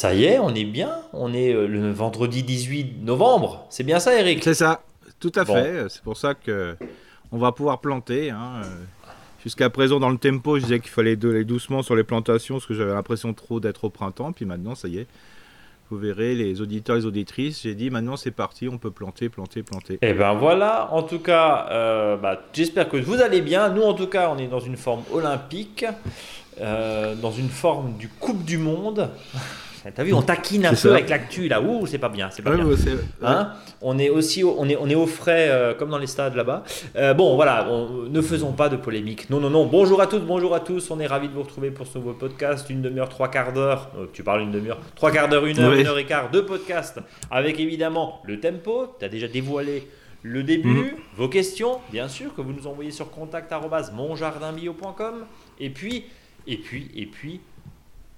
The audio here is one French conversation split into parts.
Ça y est, on est bien. On est euh, le vendredi 18 novembre. C'est bien ça, Eric? C'est ça, tout à fait. C'est pour ça que on va pouvoir planter. Hein. Jusqu'à présent, dans le tempo, je disais qu'il fallait aller doucement sur les plantations parce que j'avais l'impression trop d'être au printemps. Puis maintenant, ça y est, vous verrez, les auditeurs et les auditrices, j'ai dit maintenant c'est parti, on peut planter, planter, planter. Et eh ben voilà, en tout cas, euh, bah, j'espère que vous allez bien. Nous, en tout cas, on est dans une forme olympique, euh, dans une forme du Coupe du Monde. T'as vu, on taquine un peu avec l'actu là. Ouh, c'est pas bien, c'est pas bien. Hein on est aussi, on est, on est au frais euh, comme dans les stades là-bas. Euh, bon, voilà, ne faisons pas de polémique. Non, non, non. Bonjour à toutes, bonjour à tous. On est ravis de vous retrouver pour ce nouveau podcast, une demi-heure, trois quarts d'heure. Euh, tu parles une demi-heure, trois quarts d'heure, une heure, une heure et quart de podcast, avec évidemment le tempo. Tu as déjà dévoilé le début, mhm. vos questions, bien sûr, que vous nous envoyez sur contact@monjardinbio.com. Et puis, et puis, et puis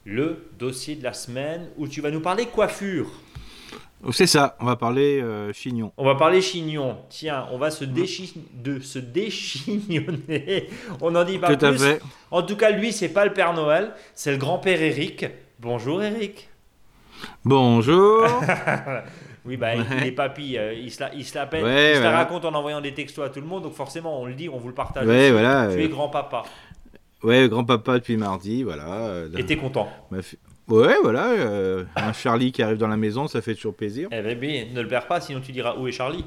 le dossier de la semaine où tu vas nous parler coiffure. C'est ça, on va parler euh, chignon. On va parler chignon. Tiens, on va se, déchi de se déchignonner. On n'en dit pas Tout plus. À fait. En tout cas, lui, c'est pas le Père Noël, c'est le grand-père Eric. Bonjour Eric. Bonjour. oui, bah, il est papy, euh, il se la, il se la, il se la raconte en envoyant des textos à tout le monde, donc forcément, on le dit, on vous le partage. Ouais, voilà, tu es grand-papa. Ouais, grand-papa depuis mardi, voilà. Et t'es content Ouais, voilà. Euh, un Charlie qui arrive dans la maison, ça fait toujours plaisir. Eh bien, ne le perds pas, sinon tu diras où est Charlie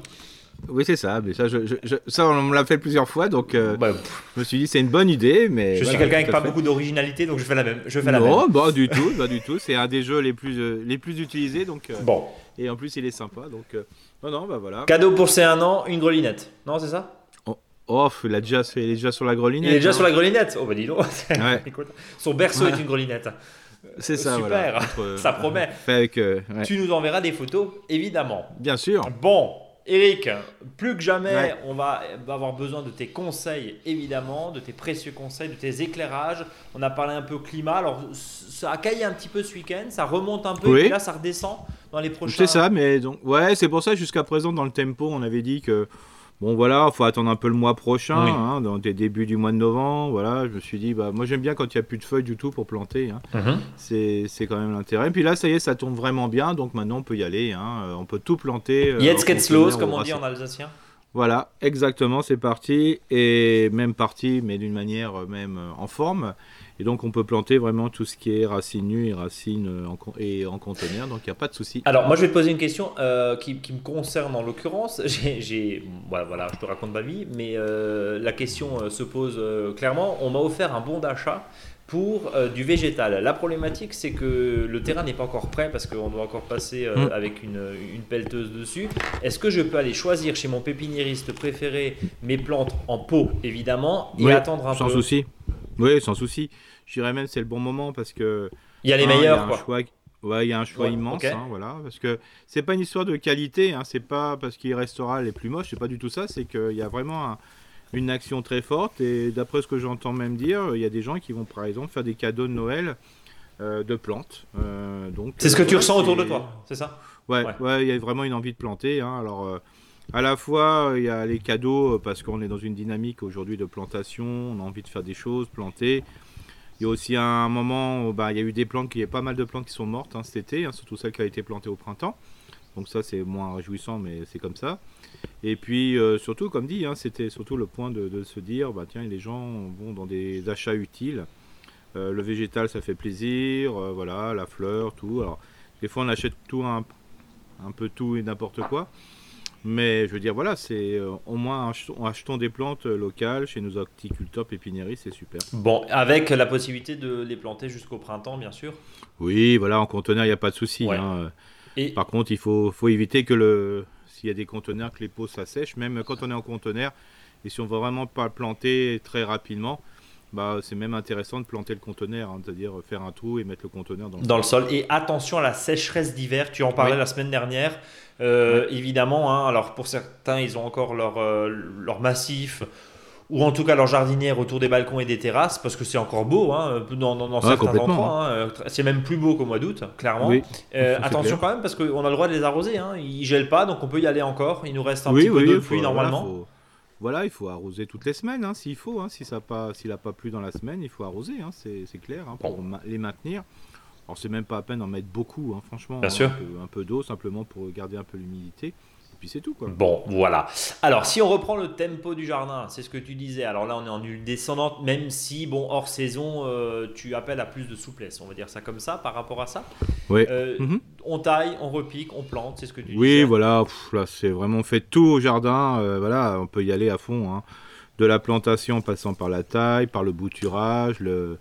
oui, c'est ça. Mais ça, je, ça, on me l'a fait plusieurs fois, donc euh, bah, je me suis dit c'est une bonne idée. Mais je suis quelqu'un avec pas beaucoup d'originalité, donc je fais la même. Je fais la non, bah, du tout, pas du tout. C'est un des jeux les plus euh, les plus utilisés, donc. bon. Et en plus, il est sympa, donc. non, non, bah voilà. Cadeau pour ces un an, une grelinette. Non, c'est ça? Oh, il, a déjà, il est déjà sur la grelinette. Il est déjà hein. sur la grelinette. Oh, bah dis donc. Son berceau est une grelinette. C'est ça, Super, ça promet. Avec, euh, Tu nous enverras des photos, évidemment. Bien sûr. Bon, Eric, plus que jamais, on va avoir besoin de tes conseils, évidemment, de tes précieux conseils, de tes éclairages. On a parlé un peu climat. Alors, ça a caillé un petit peu ce week-end, ça remonte un peu, et là, ça redescend dans les prochains. C'est ça, mais donc, ouais, c'est pour ça, jusqu'à présent, dans le tempo, on avait dit que Bon voilà, il faut attendre un peu le mois prochain, hein, dans des débuts du mois de novembre. Voilà, je me suis dit, bah, moi j'aime bien quand il n'y a plus de feuilles du tout pour planter. Hein. Mhm. C'est quand même l'intérêt. Et puis là, ça y est, ça tombe vraiment bien, donc maintenant on peut y aller. Hein. Euh, on peut tout planter. Euh, Jetzt comme on dit en alsacien. Voilà, exactement, c'est parti. Et même parti, mais d'une manière euh, même en forme. Et donc on peut planter vraiment tout ce qui est racines nues et racines euh, en, et en conteneur, donc il n'y a pas de souci. Alors moi je vais te poser une question euh, qui, me concerne en l'occurrence. J'ai, voilà, je te raconte ma vie, mais euh, la question se pose clairement. On m'a offert un bon d'achat pour du végétal. La problématique, c'est que le terrain n'est pas encore prêt parce qu'on doit encore passer mm. avec une, une, pelleteuse dessus. Est-ce que je peux aller choisir chez mon pépiniériste préféré mes plantes en pot, évidemment, et attendre un peu? Sans souci. Oui, sans souci. Je dirais même c'est le bon moment parce que. Il y a les meilleurs, quoi. Choix, ouais, il y a un choix immense, hein, voilà, parce que c'est pas une histoire de qualité, hein, c'est pas parce qu'il restera les plus moches, c'est pas du tout ça, c'est qu'il y a vraiment une action très forte et d'après ce que j'entends même dire, il y a des gens qui vont par exemple faire des cadeaux de Noël euh, de plantes. Euh, donc. C'est ce que tu ressens autour de toi, c'est ça? Ouais, ouais, il y a vraiment une envie de planter. Hein, alors. Euh, à la fois, il y a les cadeaux parce qu'on est dans une dynamique aujourd'hui de plantation, on a envie de faire des choses, planter. Il y a aussi un moment où bah, il y a eu des plantes, il y a pas mal de plantes qui sont mortes hein, cet été, hein, surtout celles qui ont été plantées au printemps. Donc ça c'est moins réjouissant, mais c'est comme ça. Et puis euh, surtout, comme dit, hein, c'était surtout le point de, se dire, bah tiens, les gens vont dans des achats utiles. Euh, le végétal, ça fait plaisir, euh, voilà, la fleur, tout. Alors des fois on achète tout un peu tout et n'importe quoi. Mais je veux dire, voilà, c'est euh, au moins achetons, des plantes euh, locales chez nos horticulteurs pépiniéristes, c'est super. Bon, avec la possibilité de les planter jusqu'au printemps, bien sûr. Oui, voilà, en conteneur, il n'y a pas de souci. Hein. Et... Par contre, il faut, faut éviter que le, s'il y a des conteneurs, que les pots s'assèchent, même quand on est en conteneur. Et si on veut vraiment pas planter très rapidement, bah, c'est même intéressant de planter le conteneur, hein, c'est-à-dire faire un trou et mettre le conteneur dans le, dans sol. le sol. Et attention à la sécheresse d'hiver, tu en parlais la semaine dernière. Euh, évidemment, hein, alors pour certains, ils ont encore leur, euh, leur massif ou en tout cas leur jardinière autour des balcons et des terrasses, parce que c'est encore beau hein, dans, dans, certains endroits. Hein. c'est même plus beau qu'au mois d'août, clairement. Euh, attention quand même, parce qu'on a le droit de les arroser. Hein. Ils gèlent pas, donc on peut y aller encore. Il nous reste un petit peu de pluie normalement. Voilà, il faut arroser toutes les semaines, s'il faut. si ça pas, s'il n'a pas plu dans la semaine, il faut arroser, c'est clair, pour les maintenir. Alors c'est même pas à peine d'en mettre beaucoup, hein, franchement. Bien sûr. Un peu, d'eau simplement pour garder un peu l'humidité. Et puis c'est tout quoi. Bon, voilà. Alors si on reprend le tempo du jardin, c'est ce que tu disais. Alors là on est en huile descendante, même si bon hors saison, euh, tu appelles à plus de souplesse. On va dire ça comme ça par rapport à ça. Oui. Euh, Mhm. On taille, on repique, on plante, c'est ce que tu Oui, disais. voilà, pff, là c'est vraiment fait tout au jardin. euh, voilà, on peut y aller à fond. hein. De la plantation en passant par la taille, par le bouturage, le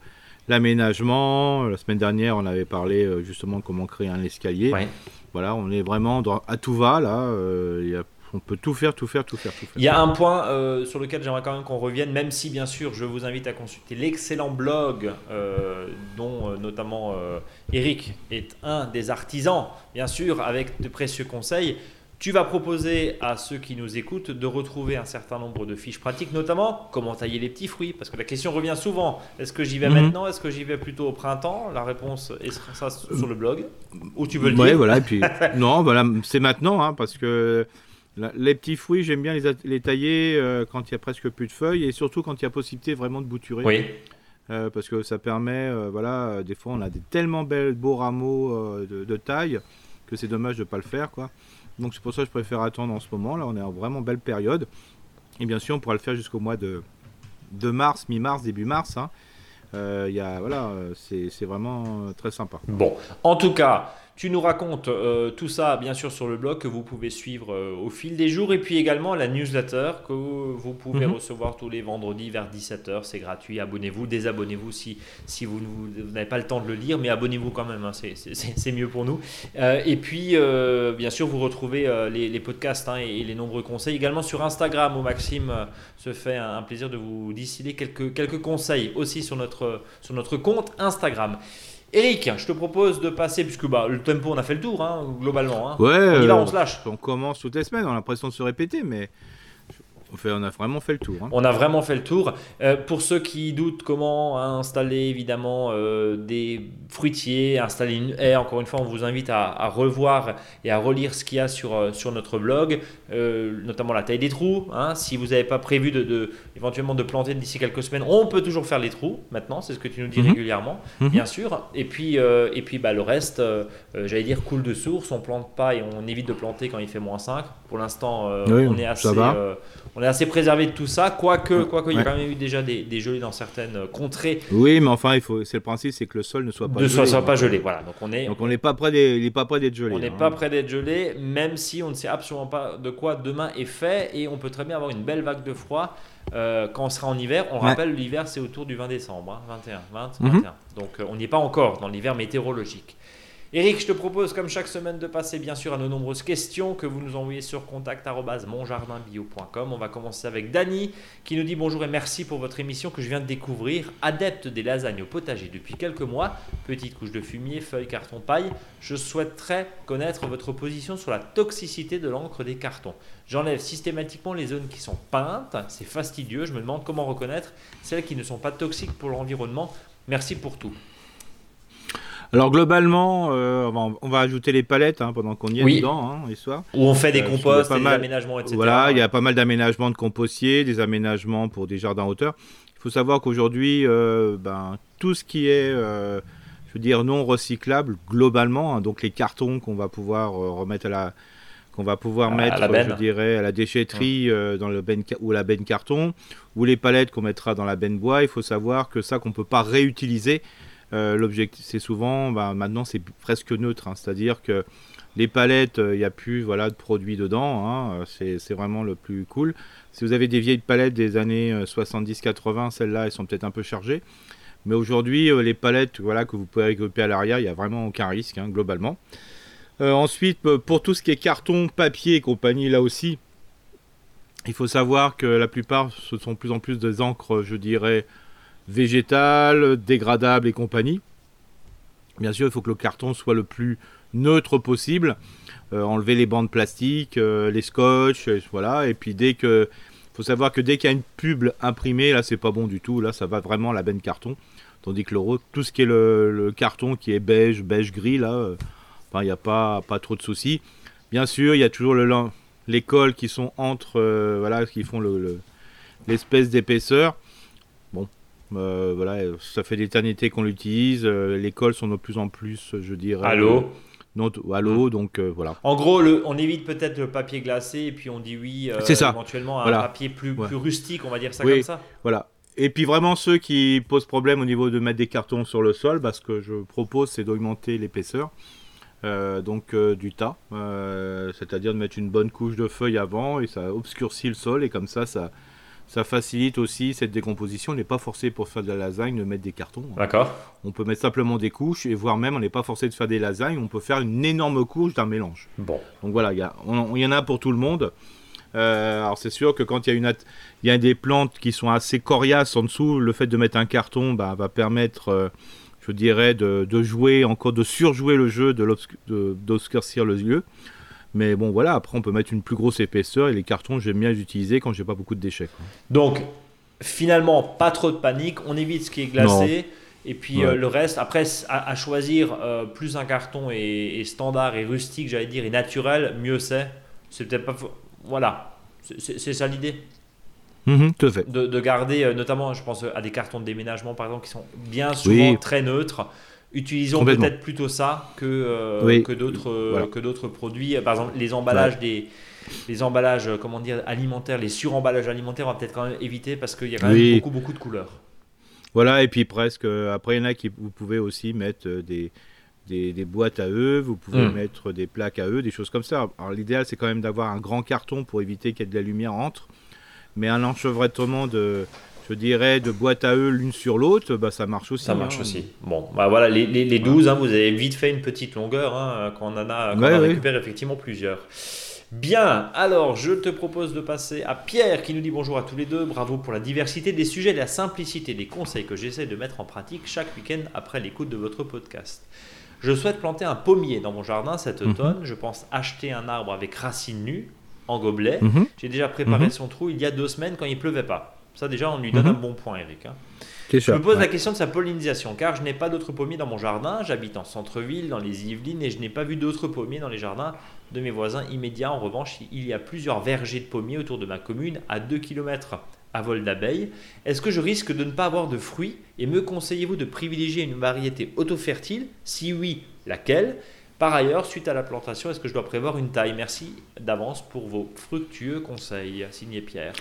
l'aménagement. La semaine dernière, on avait parlé justement de comment créer un escalier. Ouais. Voilà, on est vraiment à tout va là. euh, il y a- on peut tout faire, tout faire, tout faire, tout faire. Il y a un point euh, sur lequel j'aimerais quand même qu'on revienne, même si bien sûr je vous invite à consulter l'excellent blog euh, dont notamment Eric est un des artisans, bien sûr, avec de précieux conseils. Tu vas proposer à ceux qui nous écoutent de retrouver un certain nombre de fiches pratiques, notamment comment tailler les petits fruits, parce que la question revient souvent est-ce que j'y vais Mhm. maintenant? Est-ce que j'y vais plutôt au printemps? La réponse est ça sur le blog, ou tu veux le Ouais, dire? voilà, et puis non, voilà, c'est maintenant, hein, parce que les petits fruits, j'aime bien les, tailler euh, quand il y a presque plus de feuilles et surtout quand il y a possibilité vraiment de bouturer. Oui, Euh, parce que ça permet, euh, voilà, des fois on a des tellement belles beaux rameaux de, de taille que c'est dommage de ne pas le faire, quoi. Donc c'est pour ça que je préfère attendre en ce moment. Là, on est en vraiment belle période. Et bien sûr, on pourra le faire jusqu'au mois de, de mars, mi-mars, début mars. hein. Euh, voilà, euh, c'est c'est vraiment euh, très sympa. Bon, en tout cas, tu nous racontes euh, tout ça, bien sûr, sur le blog que vous pouvez suivre euh, au fil des jours et puis également la newsletter que vous pouvez Mhm. recevoir tous les vendredis vers 17h. C'est gratuit. Abonnez-vous, désabonnez-vous si, si vous, n'avez pas le temps de le lire, mais abonnez-vous quand même. hein, c'est- mieux pour nous. Euh, et puis, bien sûr, vous retrouvez les, les podcasts hein, et, et les nombreux conseils également sur Instagram où Maxime se fait un, un plaisir de vous distiller quelques, quelques conseils aussi sur notre, sur notre compte Instagram. Eric, je te propose de passer, puisque bah, le tempo, on a fait le tour, hein, globalement. hein. Ouais, On y va, euh, on se lâche. on commence toutes les semaines, on a l'impression de se répéter, mais on, fait, on a vraiment fait le tour. hein. On a vraiment fait le tour. Euh, pour ceux qui doutent comment installer évidemment euh, des fruitiers, installer une haie, encore une fois, on vous invite à, à revoir et à relire ce qu'il y a sur, euh, sur notre blog, euh, notamment la taille des trous. hein. Si vous n'avez pas prévu de, de- éventuellement de planter d'ici quelques semaines, on peut toujours faire les trous maintenant, c'est ce que tu nous dis Mhm. régulièrement, Mhm. bien sûr. Et puis, et puis bah, le reste, j'allais dire, coule de source, on plante pas et on évite de planter quand il fait moins 5. Pour l'instant, Oui, on est ça assez... on est assez préservé de tout ça, quoique, quoique il y a quand même eu déjà des, des gelées dans certaines euh, contrées, Oui, mais enfin, il faut, c'est le principe, c'est que le sol ne soit pas ne gelé. soit, soit pas donc, gelé. Voilà, donc on est, Donc on n'est pas près des, il est pas près d'être gelé. on n'est hein. pas près d'être gelé, même si on ne sait absolument pas de quoi demain est fait, et on peut très bien avoir une belle vague de froid euh, quand on sera en hiver. On Ouais. rappelle, l'hiver c'est autour du 20 décembre, hein, 21, 20, Mhm. 21. Donc euh, on n'y est pas encore dans l'hiver météorologique. Eric, je te propose comme chaque semaine de passer bien sûr à nos nombreuses questions que vous nous envoyez sur contact@monjardinbio.com. On va commencer avec Dany qui nous dit bonjour et merci pour votre émission que je viens de découvrir. Adepte des lasagnes au potager depuis quelques mois, petite couche de fumier, feuilles, carton, paille, je souhaiterais connaître votre position sur la toxicité de l'encre des cartons. J'enlève systématiquement les zones qui sont peintes, c'est fastidieux, je me demande comment reconnaître celles qui ne sont pas toxiques pour l'environnement. Merci pour tout. Alors globalement, euh, on, va, on va ajouter les palettes hein, pendant qu'on y est Oui. dedans, hein, histoire. Où on fait des Euh, composts, des mal. aménagements, etc. Voilà, il y a pas mal d'aménagements de compostiers, des aménagements pour des jardins hauteur. Il faut savoir qu'aujourd'hui, euh, ben, tout ce qui est, je veux dire, non recyclable, globalement, hein, donc les cartons qu'on va pouvoir euh, remettre à la qu'on va pouvoir À mettre, la je dirais, à la déchetterie euh, dans le benne ca- ou la benne carton, ou les palettes qu'on mettra dans la benne bois. Il faut savoir que ça qu'on peut pas réutiliser. Euh, L'objectif, c'est souvent, ben, maintenant, c'est presque neutre, hein, c'est-à-dire que les palettes, il n'y a plus voilà, de produits dedans. hein, euh, c'est vraiment le plus cool. Si vous avez des vieilles palettes des années euh, 70-80, celles-là, elles sont peut-être un peu chargées. Mais aujourd'hui, euh, les palettes voilà, que vous pouvez regrouper à l'arrière, il n'y a vraiment aucun risque, hein, globalement. Euh, ensuite, euh, pour tout ce qui est carton, papier et compagnie, là aussi, il faut savoir que la plupart, ce sont de plus en plus des encres, je dirais, végétales, dégradables et compagnie. Bien sûr, il faut que le carton soit le plus neutre possible. Euh, enlever les bandes plastiques, euh, les scotch, euh, voilà. Et puis dès que, faut savoir que dès qu'il y a une pub imprimée, là c'est pas bon du tout. Là, ça va vraiment à la benne carton. Tandis que tout ce qui est le, carton qui est beige, beige gris, là, il n'y a pas, pas trop de soucis. Bien sûr, il y a toujours les cols qui sont entre, voilà, qui font le- le- l'espèce d'épaisseur. Bon, voilà, ça fait l'éternité qu'on l'utilise. les cols sont de plus en plus, je dirais. À l'eau non, à l'eau, donc voilà. En gros, le, on évite peut-être le papier glacé et puis on dit oui ça. éventuellement à un papier plus, plus rustique, on va dire ça comme ça. Voilà. Et puis vraiment ceux qui posent problème au niveau de mettre des cartons sur le sol, parce que je propose c'est d'augmenter l'épaisseur. Euh, donc euh, du tas, euh, c'est-à-dire de mettre une bonne couche de feuilles avant et ça obscurcit le sol et comme ça, ça, ça facilite aussi cette décomposition. On n'est pas forcé pour faire de la lasagne de mettre des cartons. D'accord. On peut mettre simplement des couches et voire même on n'est pas forcé de faire des lasagnes, on peut faire une énorme couche d'un mélange. Bon. Donc voilà, il y, y, en a pour tout le monde. alors c'est sûr que quand il y a une il y a des plantes qui sont assez coriaces en dessous, le fait de mettre un carton bah, va permettre je dirais, de, jouer, encore de surjouer le jeu, d'obscurcir le lieu. Mais bon, voilà, après, on peut mettre une plus grosse épaisseur et les cartons, j'aime bien les utiliser quand j'ai pas beaucoup de déchets. Donc, finalement, pas trop de panique, on évite ce qui est glacé. Et puis euh, le reste, après, à, choisir euh, plus un carton et, standard et rustique, j'allais dire, et naturel, mieux c'est. C'est peut-être pas. Voilà, c'est ça l'idée. Tout fait. De, garder, euh, notamment, je pense à des cartons de déménagement, par exemple, qui sont bien souvent très neutres. Utilisons peut-être plutôt ça que, euh, que d'autres euh, que d'autres produits. Par exemple, les emballages des les emballages, comment dire, alimentaires, les suremballages alimentaires, on va peut-être quand même éviter parce qu'il y a quand même beaucoup beaucoup de couleurs. Voilà, et puis presque. Après, il y en a qui vous pouvez aussi mettre des des, des, boîtes à œufs, vous pouvez hmm. mettre des plaques à œufs, des choses comme ça. Alors l'idéal c'est quand même d'avoir un grand carton pour éviter qu'il y ait de la lumière entre mais un enchevêtrement de, je dirais, de boîte à eux l'une sur l'autre, bah, ça marche aussi. Ça marche hein. aussi. Bon, bah voilà, les, les, 12, hein, vous avez vite fait une petite longueur hein, quand on en a, quand on récupère effectivement plusieurs. Bien, alors je te propose de passer à Pierre qui nous dit bonjour à tous les deux. Bravo pour la diversité des sujets et la simplicité des conseils que j'essaie de mettre en pratique chaque week-end après l'écoute de votre podcast. Je souhaite planter un pommier dans mon jardin cet mhm. automne. Je pense acheter un arbre avec racines nues en gobelet. Mhm. J'ai déjà préparé mhm. son trou il y a deux semaines quand il pleuvait pas. Ça déjà, on lui donne mhm. un bon point, Eric. Hein. Je me pose la question de sa pollinisation, car je n'ai pas d'autres pommiers dans mon jardin. J'habite en centre-ville, dans les Yvelines, et je n'ai pas vu d'autres pommiers dans les jardins de mes voisins immédiats. En revanche, il y a plusieurs vergers de pommiers autour de ma commune, à 2 km à vol d'abeilles. Est-ce que je risque de ne pas avoir de fruits? Et me conseillez-vous de privilégier une variété auto-fertile? Si oui, laquelle? Par ailleurs, suite à la plantation, est-ce que je dois prévoir une taille? Merci d'avance pour vos fructueux conseils. Signé Pierre.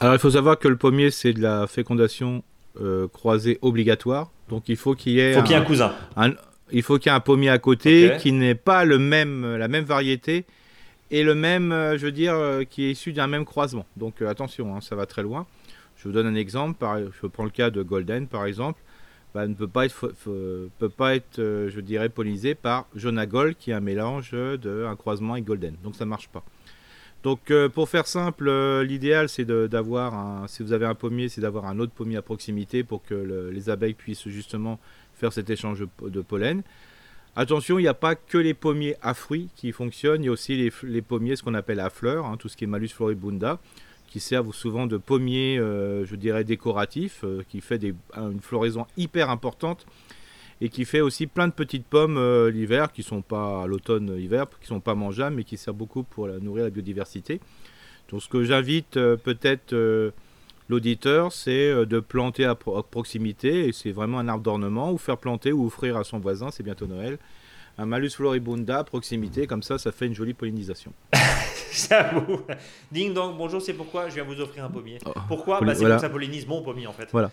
Alors, il faut savoir que le pommier, c'est de la fécondation euh, croisée obligatoire. Donc, il faut qu'il y ait. faut qu'il y ait un cousin. il faut qu'il y ait un pommier à côté qui n'ait pas le même, la même variété et le même, euh, je veux dire, euh, qui est issu d'un même croisement. Donc, attention, hein, ça va très loin. Je vous donne un exemple. je prends le cas de Golden, par exemple. Bah, ne peut pas être, peut pas être euh, je dirais, pollinisé par Jonagol, qui est un mélange de un croisement avec Golden. Donc ça marche pas. Donc euh, pour faire simple, euh, l'idéal c'est d'avoir un, si vous avez un pommier, c'est d'avoir un autre pommier à proximité pour que les abeilles puissent justement faire cet échange de pollen. Attention, il n'y a pas que les pommiers à fruits qui fonctionnent, il y a aussi les, pommiers, ce qu'on appelle à fleurs, hein, tout ce qui est Malus floribunda qui servent souvent de pommiers, euh, je dirais, décoratifs, qui fait une floraison hyper importante et qui fait aussi plein de petites pommes euh, l'hiver, qui sont pas à l'automne-hiver, qui sont pas mangeables, mais qui servent beaucoup pour nourrir la biodiversité. Donc ce que j'invite peut-être l'auditeur, c'est de planter à, proximité, et c'est vraiment un arbre d'ornement, ou faire planter ou offrir à son voisin, c'est bientôt Noël, un Malus floribunda à proximité, comme ça, ça fait une jolie pollinisation. J'avoue. Ding dong, bonjour, c'est pourquoi? Je viens vous offrir un pommier. Oh, pourquoi? bah, C'est comme ça pollinise mon pommier en fait. Voilà.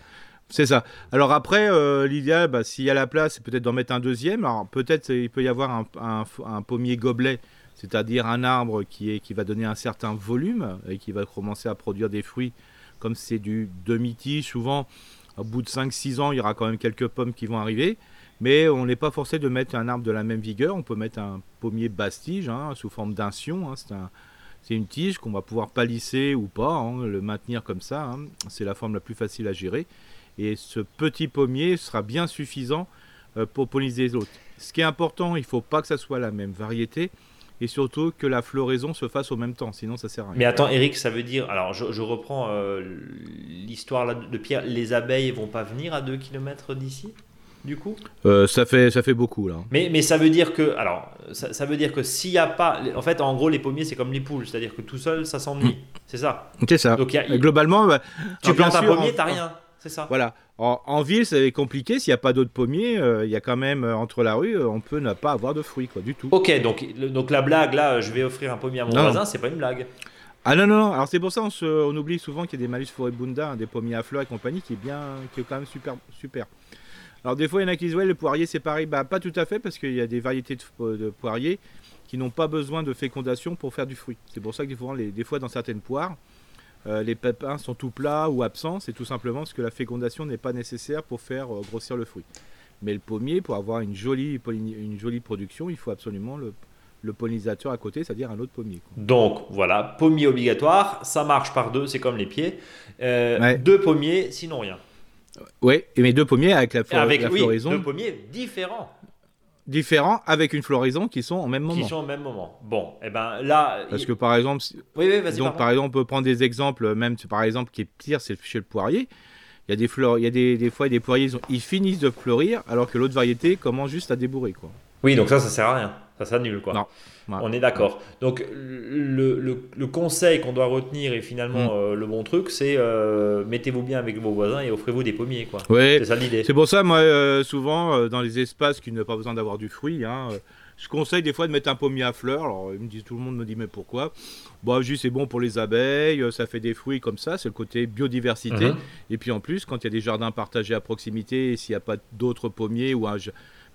C'est ça. Alors après, euh, l'idéal, bah, s'il y a la place, c'est peut-être d'en mettre un deuxième. Alors peut-être il peut y avoir un, pommier gobelet, c'est-à-dire un arbre qui, est, qui va donner un certain volume et qui va commencer à produire des fruits. Comme c'est du demi-tige, souvent, au bout de 5-6 ans, il y aura quand même quelques pommes qui vont arriver. Mais on n'est pas forcé de mettre un arbre de la même vigueur. On peut mettre un pommier bastige hein, sous forme d'un Hein, c'est un, c'est une tige qu'on va pouvoir palisser ou pas, hein, le maintenir comme ça. Hein. C'est la forme la plus facile à gérer. Et ce petit pommier sera bien suffisant euh, pour polliniser les autres. Ce qui est important, il ne faut pas que ça soit la même variété et surtout que la floraison se fasse au même temps, sinon ça sert à rien. Mais attends, Eric, ça veut dire, alors je, reprends euh, l'histoire de Pierre, les abeilles vont pas venir à 2 km d'ici du coup? Euh, ça, fait, ça fait beaucoup là. Mais, mais ça veut dire que, alors, ça, veut dire que s'il n'y a pas, en fait, en gros, les pommiers c'est comme les poules, c'est-à-dire que tout seul ça s'ennuie, mm. c'est ça? C'est ça. Donc, Globalement, bah, tu plantes un pommier, t'as rien. C'est ça. Voilà. En, ville, c'est compliqué. S'il n'y a pas d'autres pommiers, euh, il y a quand même entre la rue, on peut ne pas avoir de fruits, quoi, du tout. Ok, donc, donc la blague là, je vais offrir un pommier à mon voisin, c'est pas une blague. Ah non, non, non. Alors c'est pour ça on, on oublie souvent qu'il y a des malus foribunda, des pommiers à fleurs et compagnie, qui est bien, qui est quand même super, super. Alors des fois, il y en a qui disent ouais, le poirier c'est pareil. Bah pas tout à fait parce qu'il y a des variétés de, poiriers qui n'ont pas besoin de fécondation pour faire du fruit. C'est pour ça que des fois, les, des fois dans certaines poires, euh, les pépins sont tout plats ou absents. C'est tout simplement parce que la fécondation n'est pas nécessaire pour faire euh, grossir le fruit. Mais le pommier, pour avoir une jolie, une jolie production, il faut absolument le, le pollinisateur à côté, c'est-à-dire un autre pommier. Donc voilà, pommier obligatoire, ça marche par deux, c'est comme les pieds. Euh, deux pommiers, sinon rien. Oui, mais deux pommiers avec la, avec, oui, floraison. Deux pommiers différents. Différents avec une floraison qui sont en même moment. Qui sont au même moment. Bon, et eh ben là. Parce que par exemple, oui, oui, donc par exemple, on peut prendre des exemples, même par exemple qui est pire, c'est chez le poirier. Il y a des fleurs, il y a des, des fois des poiriers, ils finissent de fleurir alors que l'autre variété commence juste à débourrer quoi. Oui, donc ça, ça sert à rien. Ça s'annule, quoi. Non. On est d'accord. Donc, le, le, conseil qu'on doit retenir et finalement mm. euh, le bon truc, c'est euh, mettez-vous bien avec vos voisins et offrez-vous des pommiers, quoi. c'est ça l'idée. C'est pour ça, moi, euh, souvent, dans les espaces qui n'ont pas besoin d'avoir du fruit, hein, je conseille des fois de mettre un pommier à fleurs. Alors, ils me disent, tout le monde me dit, mais pourquoi? Bon, juste c'est bon pour les abeilles, ça fait des fruits comme ça, c'est le côté biodiversité. Mm-hmm. Et puis en plus, quand il y a des jardins partagés à proximité, s'il n'y a pas d'autres pommiers ou un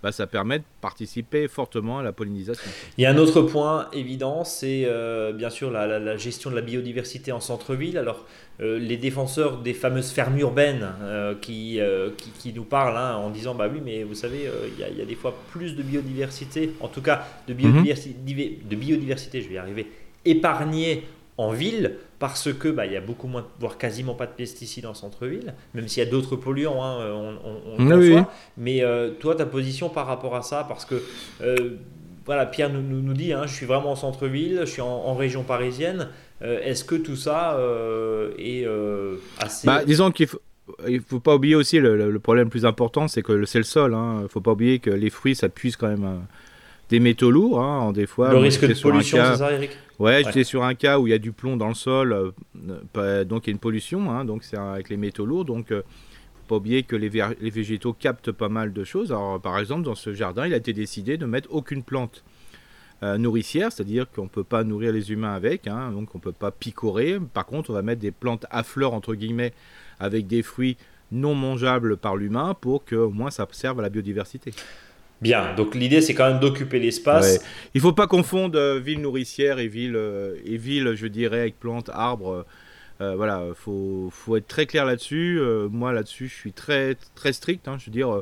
bah, ça permet de participer fortement à la pollinisation. Il y a un autre point évident, c'est euh, bien sûr la, gestion de la biodiversité en centre-ville. Alors, euh, les défenseurs des fameuses fermes urbaines euh, qui, qui, nous parlent hein, en disant Bah oui, mais vous savez, il y, a des fois plus de biodiversité, en tout cas de biodiversité, de biodiversité je vais y arriver, épargnée en ville parce que bah, il y a beaucoup moins, voire quasiment pas de pesticides en centre-ville, même s'il y a d'autres polluants, hein, on, on, Mais euh, toi, ta position par rapport à ça, parce que euh, voilà, Pierre nous, nous, dit, hein, je suis vraiment en centre-ville, je suis en, région parisienne. Euh, est-ce que tout ça est assez bah, Disons qu'il faut. Il faut pas oublier aussi le, problème plus important, c'est que c'est le sol. Il hein. faut pas oublier que les fruits, ça puise quand même des métaux lourds. Hein, des fois, le risque de pollution, c'est ça, Eric? Ouais, j'étais sur un cas où il y a du plomb dans le sol, euh, donc il y a une pollution, hein, donc c'est avec les métaux lourds. Donc, ne euh, faut pas oublier que les, les, végétaux captent pas mal de choses. Alors, par exemple, dans ce jardin, il a été décidé de mettre aucune plante euh, nourricière, c'est-à-dire qu'on ne peut pas nourrir les humains avec, hein, donc on ne peut pas picorer. Par contre, on va mettre des plantes à fleurs, entre guillemets, avec des fruits non mangeables par l'humain pour que au moins ça serve à la biodiversité. Bien, donc l'idée c'est quand même d'occuper l'espace. Il faut pas confondre euh, ville nourricière et ville, euh, et ville, je dirais, avec plantes, arbres. Euh, voilà, faut, faut être très clair là-dessus. moi là-dessus, je suis très, très strict. Hein. je veux dire,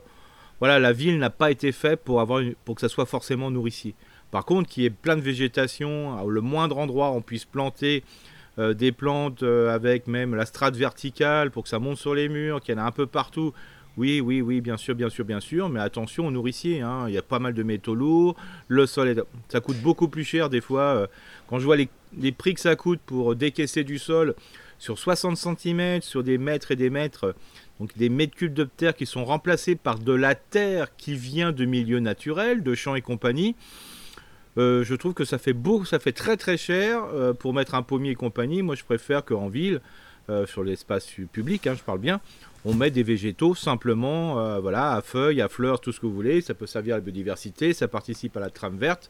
voilà, la ville n'a pas été faite pour, avoir pour que ça soit forcément nourricier. Par contre, qu'il y ait plein de végétation, le moindre endroit on puisse planter des plantes avec même la strate verticale pour que ça monte sur les murs, qu'il y en a un peu partout. Oui, oui, oui, bien sûr, bien sûr, bien sûr, mais attention aux nourriciers, hein. il y a pas mal de métaux lourds, le sol, ça coûte beaucoup plus cher des fois. Euh, quand je vois les, prix que ça coûte pour décaisser du sol sur 60 cm, sur des mètres et des mètres, donc des mètres cubes de terre qui sont remplacés par de la terre qui vient de milieux naturels, de champs et compagnie, euh, je trouve que ça fait beau, ça fait très très cher euh, pour mettre un pommier et compagnie. Moi, je préfère qu'en ville, sur l'espace public, hein, je parle bien, on met des végétaux simplement, euh, voilà, à feuilles, à fleurs, tout ce que vous voulez. Ça peut servir à la biodiversité, ça participe à la trame verte.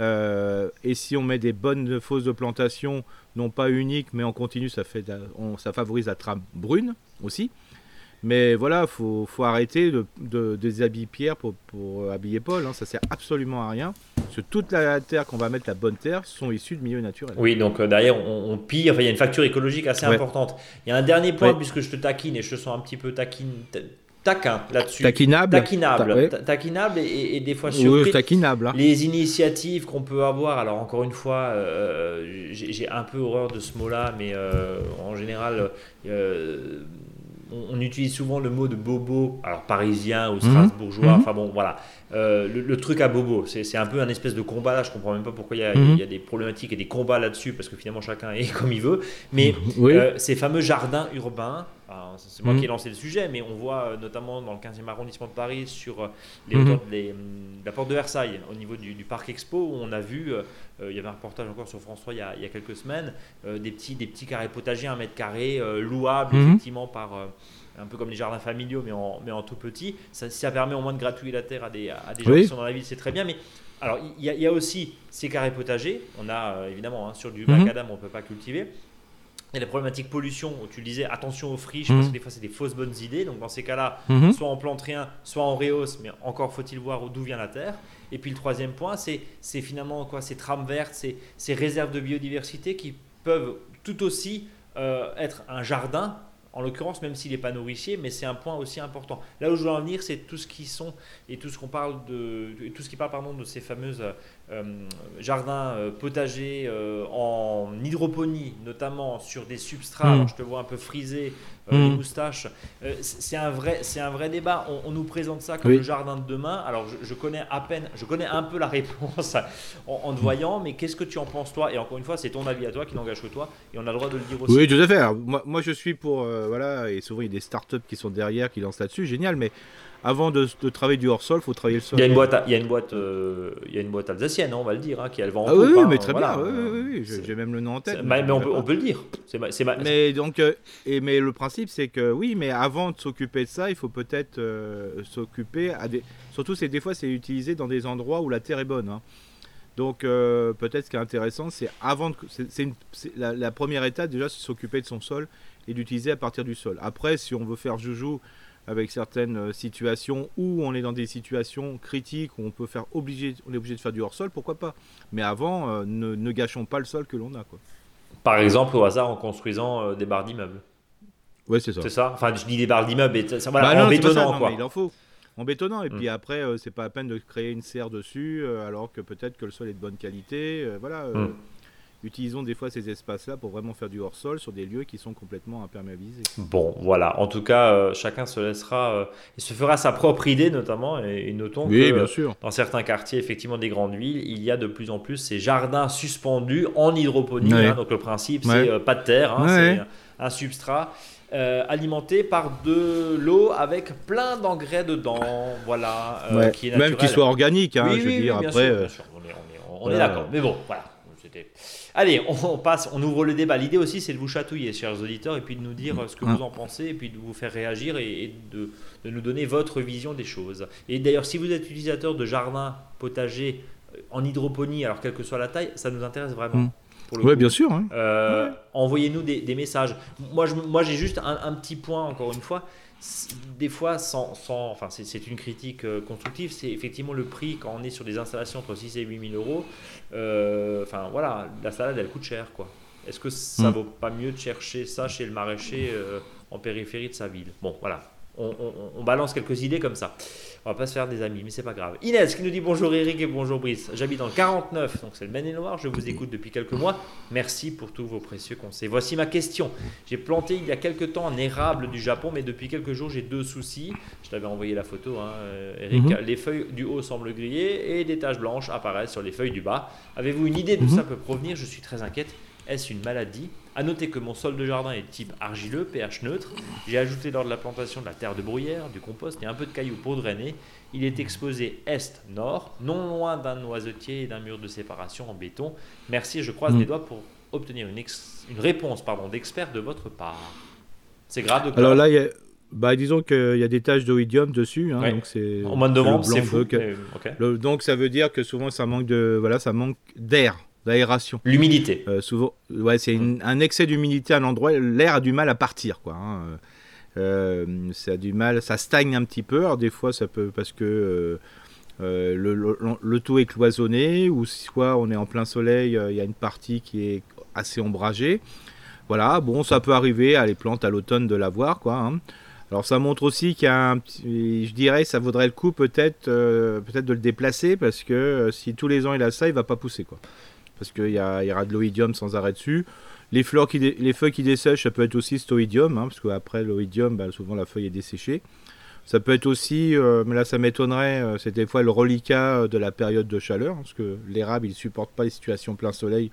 Euh, et si on met des bonnes fosses de plantation, non pas uniques, mais en continu, ça, fait, ça favorise la trame brune aussi. Mais voilà, faut, faut arrêter de, de, déshabiller Pierre pour, pour habiller Paul. Hein. Ça sert absolument à rien. Parce que toute la terre qu'on va mettre, la bonne terre, sont issues de milieux naturels. Oui, donc euh, derrière, on, pire. il y a une facture écologique assez importante. Il y a un dernier point, puisque je te taquine et je te sens un petit peu taquine, taquin là-dessus. Taquinable. Taquinable. taquinable et, des fois surpris. Oui, taquinable. Hein. Les initiatives qu'on peut avoir, alors encore une fois, euh, j'ai un peu horreur de ce mot-là, mais euh, en général, on, utilise souvent le mot de bobo, alors parisien ou mhm. strasbourgeois, mhm. enfin bon, voilà. Euh, le, truc à bobo, c'est un peu un espèce de combat là, je comprends même pas pourquoi il y, a, mhm. des problématiques et des combats là-dessus, parce que finalement chacun est comme il veut. Mais euh, ces fameux jardins urbains, c'est moi Mhm. qui ai lancé le sujet, mais on voit euh, notamment dans le 15e arrondissement de Paris, sur euh, les Mhm. de hum, la porte de Versailles, au niveau du, du parc Expo, où on a vu, euh, il y avait un reportage encore sur France 3 il y a, il y a quelques semaines, euh, des, petits, des petits carrés potagers, un mètre carré, euh, louables Mhm. effectivement par. un peu comme les jardins familiaux, mais en, mais en tout petit. Ça, ça permet au moins de gratouiller la terre à des, à des gens Oui. qui sont dans la ville, c'est très bien. Mais alors, il y, a- il y a aussi ces carrés potagers. On a euh, évidemment hein, sur du macadam, on ne peut pas cultiver. Il y a la problématique pollution où tu le disais attention aux friches Mhm. parce que des fois c'est des fausses bonnes idées. Donc dans ces cas-là, Mhm. soit on plante rien, soit on rehausse, mais encore faut-il voir d'où vient la terre. Et puis le troisième point, c'est c'est finalement quoi Ces trames vertes, ces, ces réserves de biodiversité qui peuvent tout aussi euh, être un jardin. En l'occurrence, même s'il n'est pas nourricier, mais c'est un point aussi important. Là où je veux en venir, c'est tout ce qui sont et tout ce qu'on parle de, tout ce qui parle pardon de ces fameuses euh, jardins euh, potagers euh, en hydroponie, notamment sur des substrats. Mm. Alors, je te vois un peu frisé, euh, les moustaches. Euh, c'est c'est un vrai, c'est un vrai débat. On, on nous présente ça comme Oui. le jardin de demain. Alors, je, je connais à peine, je connais un peu la réponse en, en te voyant, mais qu'est-ce que tu en penses toi? Et encore une fois, c'est ton avis à toi qui n'engage que toi, et on a le droit de le dire aussi. Oui, tout à fait. Alors, moi, moi, je suis pour. euh, voilà, et souvent, il y a des startups qui sont derrière, qui lancent là-dessus. Génial, mais avant de, de travailler du hors-sol, il faut travailler le sol. Il y a une boîte, il y a une boîte, euh, il y a une boîte alsacienne, hein, on va le dire, hein, qui elle vend en Ah oui, coupe, oui, hein, mais très voilà. bien. Oui, oui, J'ai même le nom en tête. mais, mais on, peut, on peut le dire. Ma- ma- Mais donc, euh, et, mais le principe, c'est que oui, mais avant de s'occuper de ça, il faut peut-être euh, s'occuper à des. Surtout, c'est des fois, c'est utilisé dans des endroits où la terre est bonne. hein. Donc, euh, peut-être ce qui est intéressant, c'est avant c'est la, la première étape déjà, c'est s'occuper de son sol et d'utiliser à partir du sol. Après, si on veut faire joujou avec certaines euh, situations où on est dans des situations critiques où on peut faire obligé, on est obligé de faire du hors sol, pourquoi pas. Mais avant, euh, ne, ne gâchons pas le sol que l'on a, quoi. Par exemple, au hasard, en construisant euh, des barres d'immeubles. Ouais, c'est ça. C'est ça Enfin, je dis des barres d'immeubles, et ça- voilà, Bah en non, ça, bétonnant, non, quoi. mais il en faut. En bétonnant. Et Mm. puis après, euh, c'est pas la peine de créer une serre dessus, alors que peut-être que le sol est de bonne qualité. voilà. Mm. Utilisons des fois ces espaces-là pour vraiment faire du hors-sol sur des lieux qui sont complètement imperméabilisés. Bon, voilà. En tout cas, euh, chacun se laissera euh, se fera sa propre idée, notamment. Et, et notons Oui, que bien sûr. dans certains quartiers, effectivement, des grandes villes, il y a de plus en plus ces jardins suspendus en hydroponie. Ouais. hein. donc le principe, Ouais. c'est euh, pas de terre, hein, Ouais. c'est un substrat. euh, alimenté par de l'eau avec plein d'engrais dedans, voilà, euh, Ouais. qui est Même qu'il soit organique, hein, Oui, je oui, veux oui, dire. bien après, sûr, bien sûr. on est, on est- on est voilà. d'accord. Mais bon, voilà. C'était- Allez, on, on passe, on ouvre le débat. L'idée aussi, c'est de vous chatouiller, chers auditeurs, et puis de nous dire ce que vous en pensez, et puis de vous faire réagir et, et de, de nous donner votre vision des choses. Et d'ailleurs, si vous êtes utilisateur de jardin potager euh, en hydroponie, alors quelle que soit la taille, ça nous intéresse vraiment. Mm. coup. bien sûr. hein. Euh, Ouais. Envoyez-nous des, des messages. Moi, je- moi, j'ai juste un, un petit point, encore une fois. Des fois, sans, sans- enfin, c'est, une critique euh, constructive, c'est effectivement le prix quand on est sur des installations entre 6 et 8 000 euros. Euh, Enfin, voilà, la salade, elle coûte cher, quoi. Est-ce que ça Mm. vaut pas mieux de chercher ça chez le maraîcher euh, en périphérie de sa ville? Bon, voilà. On, on- on balance quelques idées comme ça. On va pas se faire des amis, mais c'est pas grave. Inès qui nous dit bonjour Eric et bonjour Brice. J'habite le 49, donc c'est le Maine-et-Loire. Je vous écoute depuis quelques mois. Merci pour tous vos précieux conseils. Voici ma question. J'ai planté il y a quelques temps un érable du Japon, mais depuis quelques jours j'ai deux soucis. Je t'avais envoyé la photo, hein, Eric. Mhm. Les feuilles du haut semblent griller et des taches blanches apparaissent sur les feuilles du bas. Avez-vous une idée d'où Mhm. ça peut provenir? Je suis très inquiète. Est-ce une maladie? À noter que mon sol de jardin est de type argileux, pH neutre. J'ai ajouté lors de la plantation de la terre de bruyère, du compost et un peu de cailloux pour drainer. Il est exposé est-nord, non loin d'un noisetier et d'un mur de séparation en béton. Merci, je croise Mm. les doigts pour obtenir une, ex- une réponse pardon, d'expert de votre part. C'est grave, docteur Alors là, y a- bah, disons qu'il y a des taches d'oïdium dessus. hein, Ouais. donc c'est En mois de novembre, c'est fou. bœuf que- mais, ok. le- donc ça veut dire que souvent ça manque de voilà, ça manque d'air, d'aération. L'humidité. Euh, souvent, ouais, c'est un excès d'humidité à un endroit, l'air a du mal à partir, quoi. hein. Euh, ça a du mal, ça stagne un petit peu. Alors des fois, ça peut parce que euh, le, le, le tout est cloisonné, ou soit on est en plein soleil, il y a une partie qui est assez ombragée. Voilà, bon, ça peut arriver à les plantes à l'automne de l'avoir, quoi. hein. Alors ça montre aussi qu'il y a un petit, je dirais, ça vaudrait le coup peut-être, euh, peut-être de le déplacer parce que euh, si tous les ans il a ça, il va pas pousser, quoi parce qu'il y, a- y aura de l'oïdium sans arrêt dessus. Les, fleurs qui les feuilles qui dessèchent, ça peut être aussi cet oïdium, hein, parce qu'après l'oïdium, bah, souvent la feuille est desséchée. Ça peut être aussi, euh, mais là ça m'étonnerait, euh, c'est des fois le reliquat euh, de la période de chaleur, hein, parce que l'érable il supporte pas les situations plein soleil,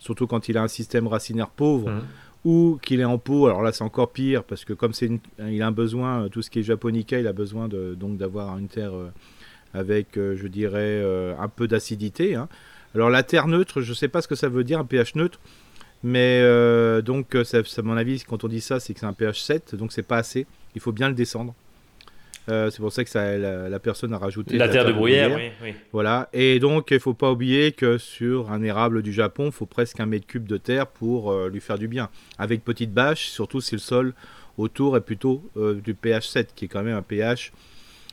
surtout quand il a un système racinaire pauvre. Mmh. Ou qu'il est en pot, alors là c'est encore pire parce que comme c'est il a un besoin, tout ce qui est japonica, il a besoin de, donc d'avoir une terre avec, je dirais, un peu d'acidité. Hein. Alors la terre neutre, je ne sais pas ce que ça veut dire, un pH neutre. Mais euh, donc, euh, ça, à mon avis, quand on dit ça, c'est que c'est un pH 7, donc c'est pas assez. Il faut bien le descendre. Euh, c'est pour ça que ça, la, personne a rajouté la, terre, de bruyère. Oui, Voilà. Et donc, il faut pas oublier que sur un érable du Japon, il faut presque un mètre cube de terre pour lui faire du bien. Avec petite bâche, surtout si le sol autour est plutôt du pH 7, qui est quand même un pH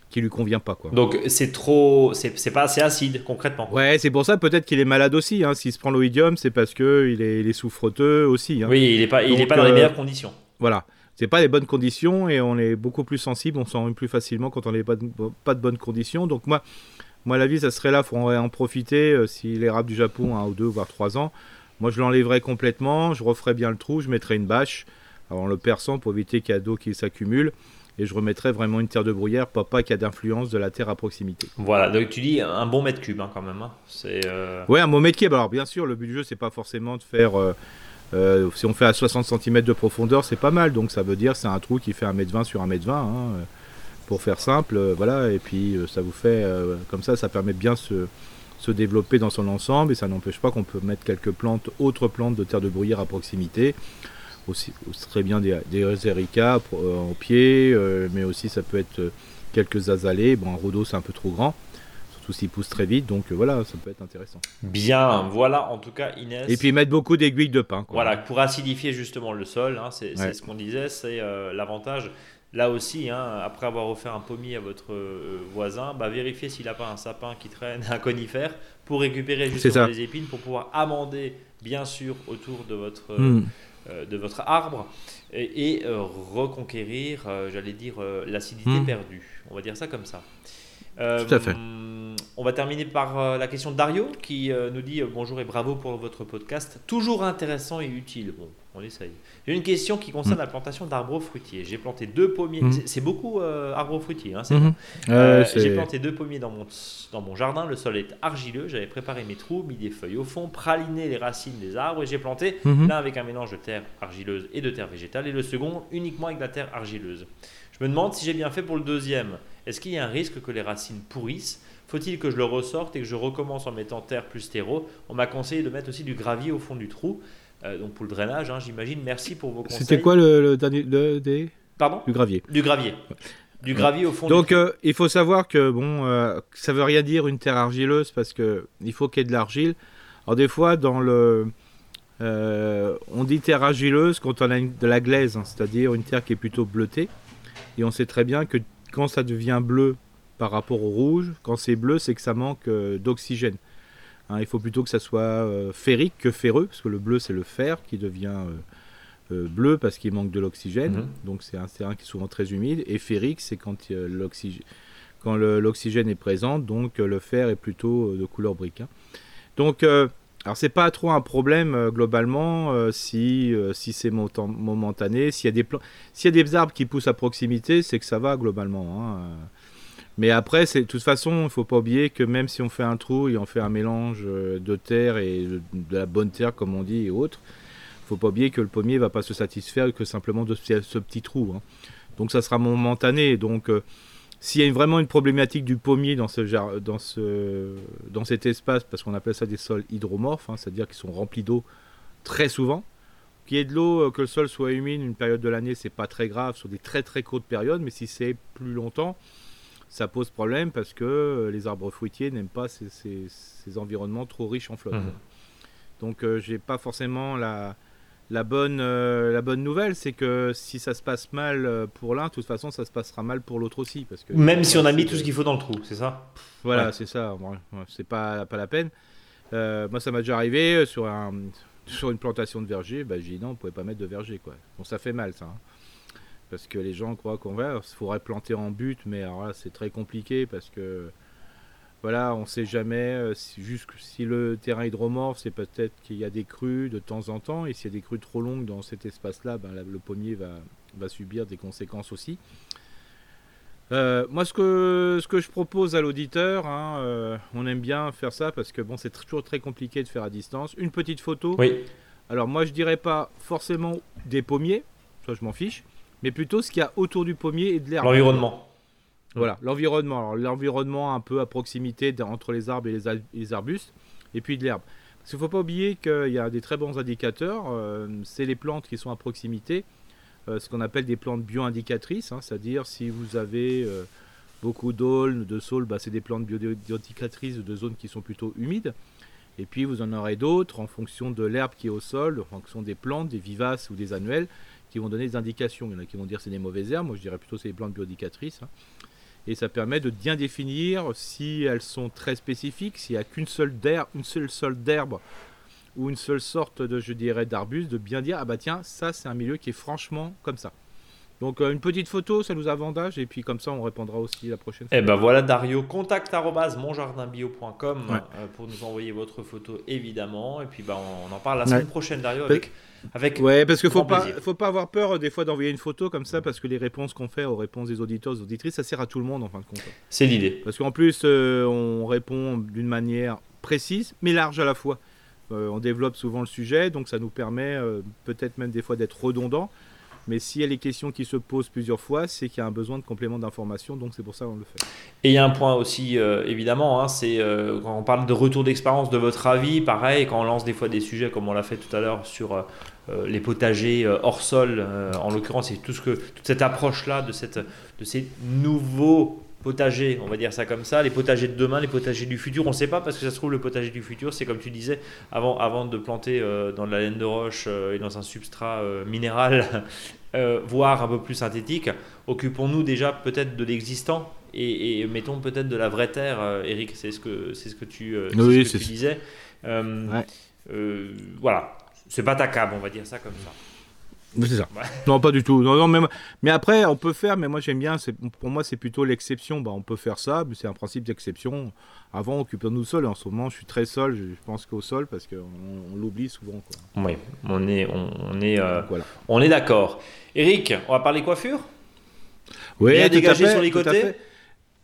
qui lui convient pas quoi. Donc c'est trop, c'est pas assez acide concrètement. Ouais, c'est pour ça peut-être qu'il est malade aussi. Hein. S'il se prend l'oïdium, c'est parce que il est, il est souffreteux aussi. Hein. Oui, il est pas, il est pas dans les euh, meilleures conditions. Voilà, c'est pas les bonnes conditions et on est beaucoup plus sensible, on s'en plus facilement quand on n'est pas, de, pas de bonnes conditions. Donc moi, moi la vie ça serait là, faudrait en profiter. Euh, si l'érable du Japon un ou deux voire trois ans, moi je l'enlèverais complètement, je referais bien le trou, je mettrais une bâche en le perçant pour éviter qu'il y ait d'eau qui s'accumule et je remettrais vraiment une terre de bruyère, pas, pas qu'il y a d'influence de la terre à proximité. Voilà, donc tu dis un bon mètre cube hein, quand même. Hein. C'est, euh... Ouais, un bon mètre cube. Alors bien sûr, le but du jeu, c'est pas forcément de faire. Euh, euh, si on fait à 60 cm de profondeur, c'est pas mal. Donc ça veut dire c'est un trou qui fait 1m20 sur 1m20. Hein, pour faire simple, voilà. Et puis ça vous fait. comme ça, ça permet de bien se, se développer dans son ensemble. Et ça n'empêche pas qu'on peut mettre quelques plantes, autres plantes de terre de bruyère à proximité aussi, très bien des, des euh, en pied, euh, mais aussi ça peut être euh, quelques azalées. Bon, un rhodo c'est un peu trop grand, surtout s'il pousse très vite, donc voilà, ça peut être intéressant. Bien, voilà en tout cas Inès. Et puis mettre beaucoup d'aiguilles de pain. Voilà, pour acidifier justement le sol, hein, c'est ce qu'on disait, c'est l'avantage. Là aussi, hein, après avoir offert un pommier à votre voisin, bah, vérifiez s'il n'a pas un sapin qui traîne, un conifère, pour récupérer justement les épines, pour pouvoir amender bien sûr autour de votre, hmm. Euh, de votre arbre et, euh, reconquérir, euh, j'allais dire, l'acidité hmm. perdue. On va dire ça comme ça. Tout à fait. On va terminer par la question de Dario qui nous dit bonjour et bravo pour votre podcast. Toujours intéressant et utile. Bon, on essaye. J'ai une question qui concerne mm. la plantation d'arbres fruitiers. J'ai planté deux pommiers. Mm. C'est beaucoup euh, arbres fruitiers. Hein, euh, J'ai planté deux pommiers dans mon, dans mon jardin. Le sol est argileux. J'avais préparé mes trous, mis des feuilles au fond, praliné les racines des arbres et j'ai planté mm-hmm. l'un avec un mélange de terre argileuse et de terre végétale et le second uniquement avec de la terre argileuse. Je me demande si j'ai bien fait pour le deuxième. Est-ce qu'il y a un risque que les racines pourrissent? Faut-il que je le ressorte et que je recommence en mettant terre plus terreau? On m'a conseillé de mettre aussi du gravier au fond du trou. Euh, donc pour le drainage, hein, j'imagine. Merci pour vos conseils. C'était quoi le, dernier des... Pardon Du gravier. Du gravier. Du gravier au fond. Donc euh, il faut savoir que bon, euh, ça veut rien dire une terre argileuse parce que il faut qu'il y ait de l'argile. Alors des fois dans le, on dit terre argileuse quand on a de la glaise, hein, c'est-à-dire une terre qui est plutôt bleutée. Et on sait très bien que quand ça devient bleu par rapport au rouge, quand c'est bleu, c'est que ça manque d'oxygène. Hein, il faut plutôt que ça soit euh, ferrique que ferreux, parce que le bleu c'est le fer qui devient euh, euh, bleu parce qu'il manque de l'oxygène. Mhm. Donc c'est un terrain qui est souvent très humide. Et ferrique c'est quand l'oxygène quand l'oxygène est présent, donc le fer est plutôt de couleur brique. Hein. Donc alors c'est pas trop un problème globalement si, si c'est momentané. S'il y, a des s'il y a des arbres qui poussent à proximité, c'est que ça va globalement. Hein. Mais après, de toute façon, il ne faut pas oublier que même si on fait un trou et on fait un mélange euh, de terre et de la bonne terre, comme on dit, et autres, il ne faut pas oublier que le pommier ne va pas se satisfaire que simplement de ce, petit trou. Hein. Donc ça sera momentané. Donc euh, s'il y a vraiment une problématique du pommier dans, ce, dans, ce, dans cet espace, parce qu'on appelle ça des sols hydromorphes, hein, c'est-à-dire qu'ils sont remplis d'eau très souvent, qu'il y ait de l'eau, euh, que le sol soit humide une période de l'année, c'est pas très grave sur des très très courtes périodes, mais si c'est plus longtemps, ça pose problème parce que euh, les arbres fruitiers n'aiment pas ces, environnements trop riches en flotte. Mhm. Donc euh, j'ai pas forcément la, la, bonne, euh, la bonne nouvelle, c'est que si ça se passe mal pour l'un, de toute façon ça se passera mal pour l'autre aussi. Parce que, Même si on a mis tout ce qu'il faut dans le trou, c'est ça? Voilà, c'est ça. c'est pas, pas la peine. moi ça m'a déjà arrivé sur, un, sur une plantation de verger, bah, j'ai dit non, on pouvait pas mettre de verger. Quoi. Bon ça fait mal ça. Hein parce que les gens croient qu'on va, il faudrait planter en but, mais alors là c'est très compliqué parce que voilà, on sait jamais euh, si, juste si le terrain hydromorphe, c'est peut-être qu'il y a des crues de temps en temps, et s'il y a des crues trop longues dans cet espace-là, ben, le pommier va, va, subir des conséquences aussi. euh, moi, ce que, ce que je propose à l'auditeur, hein, euh, on aime bien faire ça parce que bon, c'est toujours très compliqué de faire à distance. Une petite photo. Oui. Alors, moi, je dirais pas forcément des pommiers, ça je m'en fiche, mais plutôt ce qu'il y a autour du pommier et de l'herbe. L'environnement. Voilà, l'environnement. Alors, l'environnement un peu à proximité entre les arbres et les, les arbustes, et puis de l'herbe. Parce qu'il ne faut pas oublier qu'il y a des très bons indicateurs. Euh, c'est les plantes qui sont à proximité. Euh, ce qu'on appelle des plantes bio-indicatrices, hein, c'est-à-dire si vous avez euh, beaucoup d'aulnes, de saules, bah, c'est des plantes bio-indicatrices de zones qui sont plutôt humides. Et puis vous en aurez d'autres en fonction de l'herbe qui est au sol, en fonction des plantes, des vivaces ou des annuelles, qui vont donner des indications. Il y en a qui vont dire c'est des mauvaises herbes, moi je dirais plutôt c'est des plantes bio-indicatrices. Hein. Et ça permet de bien définir si elles sont très spécifiques, s'il n'y a qu'une seule, une seule sorte d'herbe ou une seule sorte de, je dirais, d'arbuste, de bien dire, ah bah tiens, ça c'est un milieu qui est franchement comme ça. Donc euh, une petite photo, ça nous avantage, et puis comme ça on répondra aussi la prochaine fois. Eh ben voilà Dario, contact monjardinbio.com euh, pour nous envoyer votre photo évidemment, et puis bah, on en parle la semaine prochaine Dario avec... Avec ouais, parce qu'il faut pas, faut pas avoir peur euh, des fois d'envoyer une photo comme ça, parce que les réponses qu'on fait aux réponses des auditeurs, des auditrices, ça sert à tout le monde en fin de compte. C'est l'idée. Parce qu'en plus, on répond d'une manière précise, mais large à la fois. Euh, on développe souvent le sujet, donc ça nous permet euh, peut-être même des fois d'être redondant. Mais s'il y a les questions qui se posent plusieurs fois, c'est qu'il y a un besoin de complément d'information, donc c'est pour ça qu'on le fait. Et il y a un point aussi, euh, évidemment, hein, c'est quand on parle de retour d'expérience, de votre avis, pareil, quand on lance des fois des sujets comme on l'a fait tout à l'heure sur les potagers hors sol, en l'occurrence, c'est tout ce que, toute cette approche-là de, de ces nouveaux potagers, on va dire ça comme ça, les potagers de demain, les potagers du futur, on ne sait pas parce que ça se trouve le potager du futur, c'est comme tu disais, avant, avant de planter euh, dans de la laine de roche euh, et dans un substrat euh, minéral, voire un peu plus synthétique, occupons-nous déjà peut-être de l'existant et, mettons peut-être de la vraie terre, Eric, c'est ce que, c'est ce que tu, ce que tu disais. voilà, c'est pas ta cab, on va dire ça comme ça. C'est ça. Non, pas du tout. Non, non, mais, mais après, on peut faire, mais moi j'aime bien, pour moi c'est plutôt l'exception. Bah, on peut faire ça, mais c'est un principe d'exception. Avant, occupons-nous seul. En ce moment, je suis très seul, je pense qu'au sol, parce qu'on on, l'oublie souvent. Quoi. Oui, on est, on, est, euh, voilà. on est d'accord. Eric, on va parler coiffure? Oui, bien dégagé sur les côtés?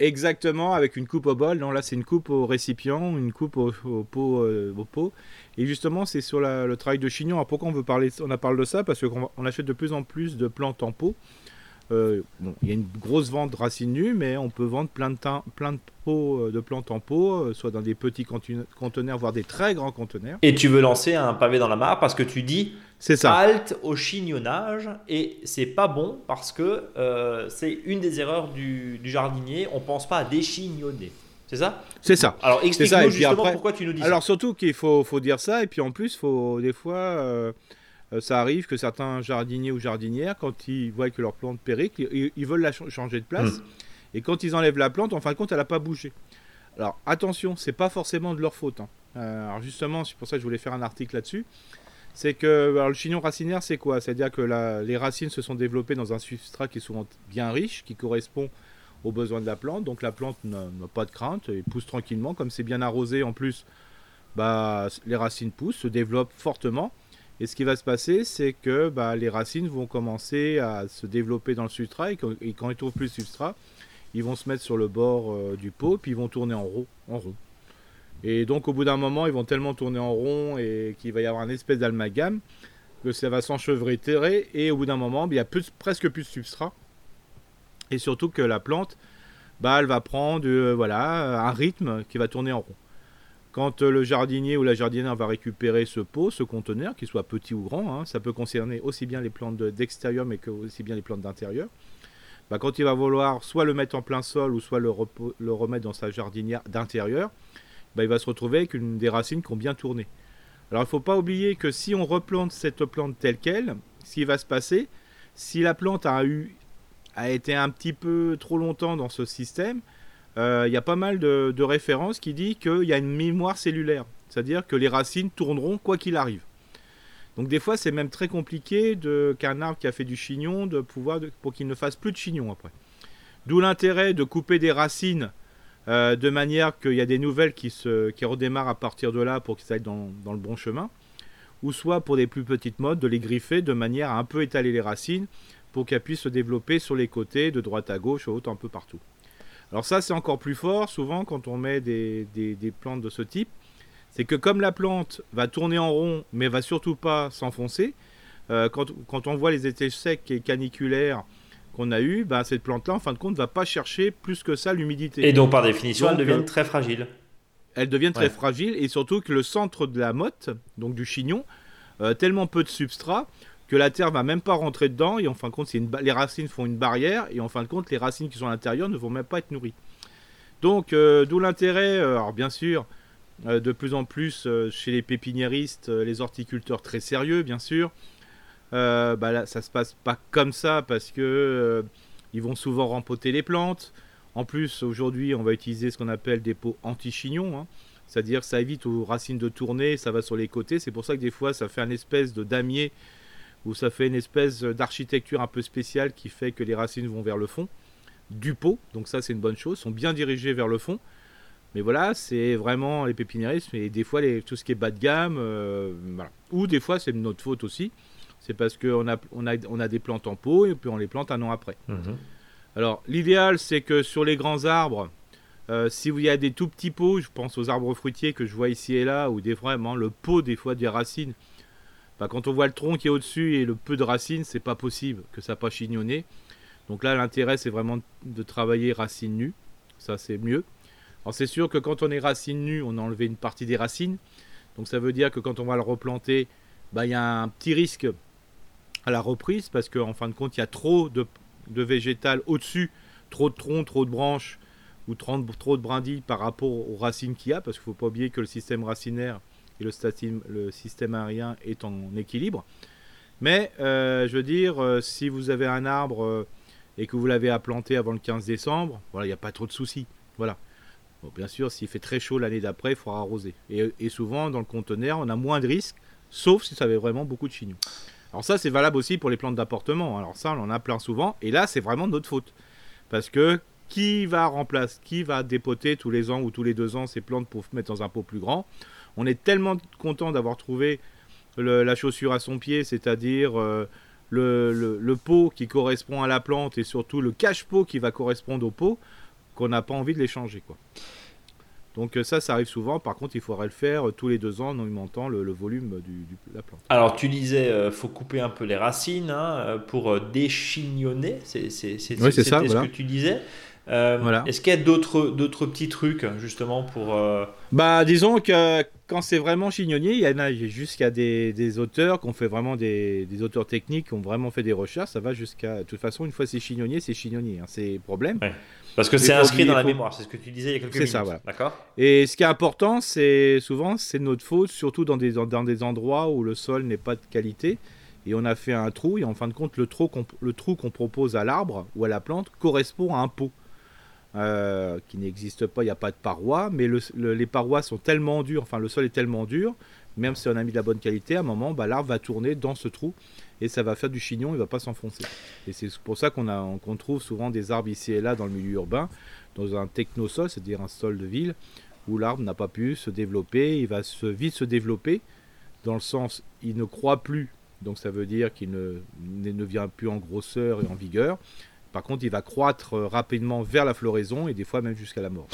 Exactement, avec une coupe au bol. Non, là, c'est une coupe au récipient, une coupe au, pot, euh, au pot. Et justement, c'est sur le travail de chignon. Alors pourquoi on veut parler On a parlé de ça parce qu'on on achète de plus en plus de plantes en pot. Euh, bon, il y a une grosse vente racines nues, mais on peut vendre plein de, plein de pots euh, de plantes en pot, euh, soit dans des petits conteneurs, voire des très grands conteneurs. Et tu veux lancer un pavé dans la mare parce que tu dis c'est ça. halte au chignonnage et c'est pas bon parce que c'est une des erreurs du, du jardinier. On pense pas à déchignonner. C'est ça? C'est ça. Alors explique-nous justement pourquoi tu nous dis ça. Alors surtout qu'il faut, faut, dire ça, et puis en plus, faut, des fois, euh, ça arrive que certains jardiniers ou jardinières, quand ils voient que leur plante péricle, ils, veulent la changer de place, hmm. et quand ils enlèvent la plante, en fin de compte, elle n'a pas bougé. Alors attention, c'est pas forcément de leur faute. Hein. Euh, alors justement, c'est pour ça que je voulais faire un article là-dessus. C'est que alors, le chignon racinaire, c'est quoi? C'est-à-dire que la, les racines se sont développées dans un substrat qui est souvent bien riche, qui correspond aux besoins de la plante. Donc la plante n'a pas de crainte et pousse tranquillement. Comme c'est bien arrosé en plus, bah, les racines poussent, se développent fortement. Et ce qui va se passer, c'est que bah, les racines vont commencer à se développer dans le substrat et, quand, ils ne trouvent plus le substrat, ils vont se mettre sur le bord euh, du pot puis ils vont tourner en rond, en rond. Et donc au bout d'un moment, ils vont tellement tourner en rond et qu'il va y avoir une espèce d'amalgame que ça va s'enchevêtrer et au bout d'un moment, il y a presque plus de substrat et surtout que la plante, bah, elle va prendre euh, un rythme qui va tourner en rond. Quand euh, le jardinier ou la jardinière va récupérer ce pot, ce conteneur, qu'il soit petit ou grand, hein, ça peut concerner aussi bien les plantes d'extérieur mais que aussi bien les plantes d'intérieur. Bah, quand il va vouloir soit le mettre en plein sol ou soit le, remettre dans sa jardinière d'intérieur, bah, il va se retrouver avec des racines qui ont bien tourné. Alors il ne faut pas oublier que si on replante cette plante telle qu'elle, ce qui va se passer, si la plante a eu a été un petit peu trop longtemps dans ce système, il y a pas mal de, références qui disent qu'il y a une mémoire cellulaire. C'est-à-dire que les racines tourneront quoi qu'il arrive. Donc des fois, c'est même très compliqué qu'un arbre qui a fait du chignon, de pouvoir, pour qu'il ne fasse plus de chignon après. D'où l'intérêt de couper des racines euh, de manière qu'il y a des nouvelles qui, redémarrent à partir de là pour qu'ils aillent dans, dans, le bon chemin. Ou soit pour des plus petites modes, de les griffer de manière à un peu étaler les racines pour qu'elle puisse se développer sur les côtés, de droite à gauche, haut, un peu partout. Alors ça, c'est encore plus fort, souvent, quand on met des, plantes de ce type. C'est que comme la plante va tourner en rond, mais va surtout pas s'enfoncer, euh, quand, on voit les étés secs et caniculaires qu'on a eu, bah, cette plante-là, en fin de compte, va pas chercher plus que ça l'humidité. Et donc, par définition, elle devient très fragile. Elle devient très fragile, et surtout que le centre de la motte, donc du chignon, euh, tellement peu de substrat que la terre va même pas rentrer dedans et en fin de compte les racines font une barrière et en fin de compte les racines qui sont à l'intérieur ne vont même pas être nourries. Donc euh, d'où l'intérêt, euh, alors bien sûr, de plus en plus chez les pépiniéristes, les horticulteurs très sérieux bien sûr, bah là, ça se passe pas comme ça parce que ils vont souvent rempoter les plantes. En plus aujourd'hui on va utiliser ce qu'on appelle des pots anti-chignons. Hein. C'est-à-dire ça évite aux racines de tourner, ça va sur les côtés. C'est pour ça que des fois ça fait un espèce de damier ou ça fait une espèce d'architecture un peu spéciale qui fait que les racines vont vers le fond du pot. Donc ça c'est une bonne chose, sont bien dirigées vers le fond. Mais voilà, c'est vraiment les pépiniéristes, et des fois les, tout ce qui est bas de gamme, euh, ou des fois c'est notre faute aussi. C'est parce qu'on a, on a, on a des plantes en pot et puis on les plante un an après. Mhm. Alors l'idéal c'est que sur les grands arbres, euh, si vous y a des tout petits pots, je pense aux arbres fruitiers que je vois ici et là, ou des vraiment le pot des fois des racines. Bah, quand on voit le tronc qui est au-dessus et le peu de racines, c'est pas possible que ça pas chignonné. Donc là, l'intérêt c'est vraiment de travailler racines nues. Ça c'est mieux. Alors c'est sûr que quand on est racines nues, on a enlevé une partie des racines. Donc ça veut dire que quand on va le replanter, bah, il y a un petit risque à la reprise parce qu'en fin de compte, il y a trop de, de végétal au-dessus, trop de troncs, trop de branches ou trop de brindilles par rapport aux racines qu'il y a, parce qu'il ne faut pas oublier que le système racinaire le, le système aérien est en équilibre. Mais euh, je veux dire, euh, si vous avez un arbre euh, et que vous l'avez à planter avant le 15 décembre, voilà, il n'y a pas trop de soucis. Voilà. bien sûr, s'il fait très chaud l'année d'après, il faudra arroser. Et, souvent, dans le conteneur, on a moins de risques, sauf si ça avait vraiment beaucoup de chignons. Alors ça, c'est valable aussi pour les plantes d'apportement. Alors ça, on en a plein souvent. Et là, c'est vraiment notre faute. Parce que qui va remplacer, qui va dépoter tous les ans ou tous les deux ans ces plantes pour mettre dans un pot plus grand? On est tellement content d'avoir trouvé la chaussure à son pied, c'est-à-dire euh, le, pot qui correspond à la plante et surtout le cache-pot qui va correspondre au pot, qu'on n'a pas envie de les changer. Quoi. Donc euh, ça, ça arrive souvent. Par contre, il faudrait le faire tous les deux ans en augmentant le, volume de la plante. Alors tu disais, il euh, faut couper un peu les racines hein, pour déchignonner. C'est oui, ce ça, que tu disais. Euh, est-ce qu'il y a d'autres, d'autres petits trucs justement pour... Euh, bah disons que quand c'est vraiment chignonnier, il y en a jusqu'à des, des auteurs qui ont fait vraiment des, des, auteurs techniques qui ont vraiment fait des recherches, ça va jusqu'à... De toute façon, une fois c'est chignonnier, c'est chignonnier, hein, c'est problème. Parce que c'est inscrit dans la mémoire, c'est ce que tu disais il y a quelques minutes. C'est ça, voilà. D'accord? Et ce qui est important, c'est souvent, c'est notre faute, surtout dans des, dans des endroits où le sol n'est pas de qualité et on a fait un trou et en fin de compte le trou qu'on, le trou qu'on propose à l'arbre ou à la plante correspond à un pot. Euh, qui n'existe pas, il n'y a pas de parois, mais les parois sont tellement dures, enfin le sol est tellement dur, même si on a mis de la bonne qualité, à un moment, bah, l'arbre va tourner dans ce trou et ça va faire du chignon, il ne va pas s'enfoncer. Et c'est pour ça qu'on trouve souvent des arbres ici et là dans le milieu urbain, dans un technosol, c'est-à-dire un sol de ville, où l'arbre n'a pas pu se développer, il va se, vite se développer, dans le sens, il ne croît plus, donc ça veut dire qu'il ne, ne vient plus en grosseur et en vigueur. Par contre, il va croître euh, rapidement vers la floraison et des fois même jusqu'à la mort.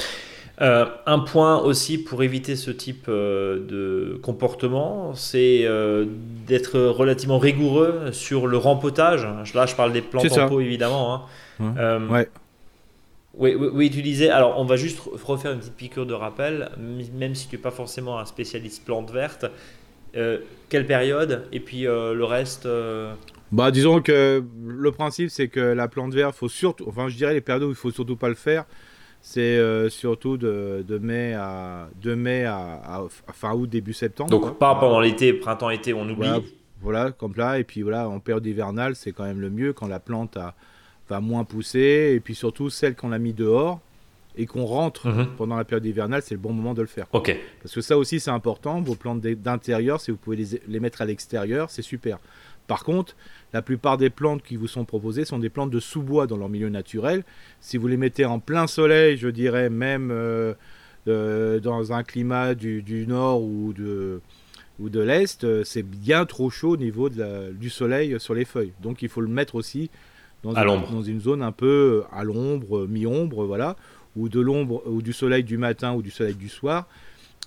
Euh, un point aussi pour éviter ce type euh, de comportement, c'est d'être relativement rigoureux sur le rempotage. Là, je parle des plantes en pot évidemment. Hein. ouais. Oui, oui, oui, tu disais, alors on va juste refaire une petite piqûre de rappel, même si tu n'es pas forcément un spécialiste plante verte, quelle période? Et puis le reste bah, disons que le principe, c'est que la plante verte, faut surtout, enfin, je dirais les périodes où il faut surtout pas le faire, c'est euh, surtout de, de, mai à de mai à, fin août, début septembre. Donc, pas pendant l'été, printemps-été, on oublie. Voilà, comme là, et puis voilà, en période hivernale, c'est quand même le mieux quand la plante a, va moins pousser, et puis surtout celle qu'on a mis dehors et qu'on rentre mhm. pendant la période hivernale, c'est le bon moment de le faire. Ok. Parce que ça aussi, c'est important. Vos plantes d'intérieur, si vous pouvez les, les mettre à l'extérieur, c'est super. Par contre, la plupart des plantes qui vous sont proposées sont des plantes de sous-bois dans leur milieu naturel. Si vous les mettez en plein soleil, je dirais même euh, dans un climat du, nord ou de, ou de l'Est, c'est bien trop chaud au niveau de du soleil sur les feuilles. Donc il faut le mettre aussi dans, une, dans une zone un peu à l'ombre, mi-ombre, voilà, ou de l'ombre ou du soleil du matin ou du soleil du soir